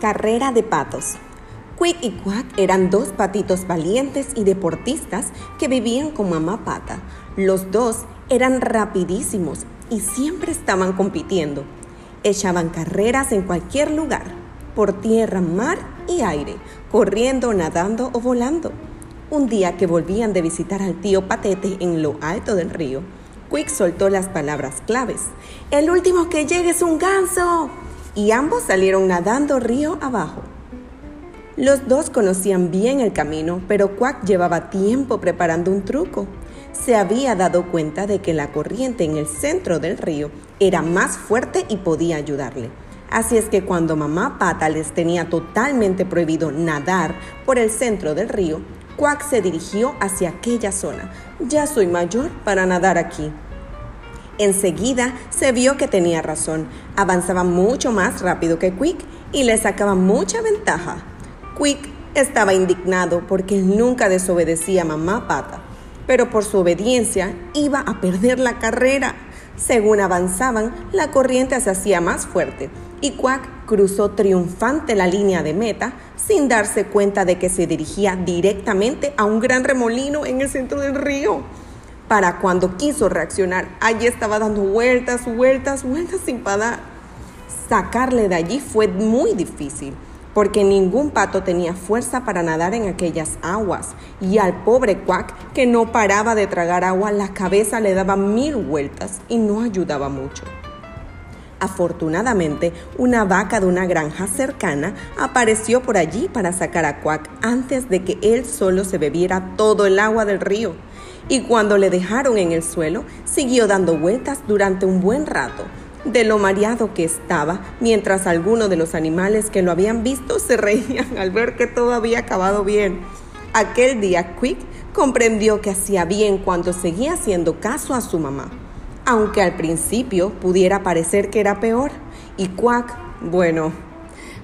Carrera de patos. Quick y Quack eran dos patitos valientes y deportistas que vivían con mamá pata. Los dos eran rapidísimos y siempre estaban compitiendo. Echaban carreras en cualquier lugar, por tierra, mar y aire, corriendo, nadando o volando. Un día que volvían de visitar al tío Patete en lo alto del río, Quick soltó las palabras claves. El último que llegue es un ganso y ambos salieron nadando río abajo. Los dos conocían bien el camino, pero Quack llevaba tiempo preparando un truco. Se había dado cuenta de que la corriente en el centro del río era más fuerte y podía ayudarle. Así es que cuando mamá Pata les tenía totalmente prohibido nadar por el centro del río, Quack se dirigió hacia aquella zona. Ya soy mayor para nadar aquí, Enseguida se vio que tenía razón, avanzaba mucho más rápido que Quick y le sacaba mucha ventaja. Quick estaba indignado porque nunca desobedecía a mamá pata, pero por su obediencia iba a perder la carrera. Según avanzaban, la corriente se hacía más fuerte y Quack cruzó triunfante la línea de meta sin darse cuenta de que se dirigía directamente a un gran remolino en el centro del río para cuando quiso reaccionar. Allí estaba dando vueltas, vueltas, vueltas sin parar. Sacarle de allí fue muy difícil, porque ningún pato tenía fuerza para nadar en aquellas aguas, y al pobre Quack, que no paraba de tragar agua, la cabeza le daba mil vueltas y no ayudaba mucho. Afortunadamente, una vaca de una granja cercana apareció por allí para sacar a Quack antes de que él solo se bebiera todo el agua del río. Y cuando le dejaron en el suelo, siguió dando vueltas durante un buen rato, de lo mareado que estaba, mientras algunos de los animales que lo habían visto se reían al ver que todo había acabado bien. Aquel día Quick comprendió que hacía bien cuando seguía haciendo caso a su mamá, aunque al principio pudiera parecer que era peor. Y Quack, bueno,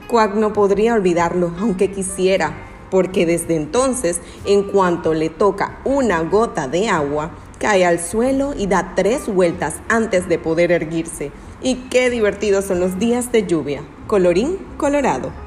Quack no podría olvidarlo, aunque quisiera porque desde entonces, en cuanto le toca una gota de agua, cae al suelo y da tres vueltas antes de poder erguirse. Y qué divertidos son los días de lluvia. Colorín colorado.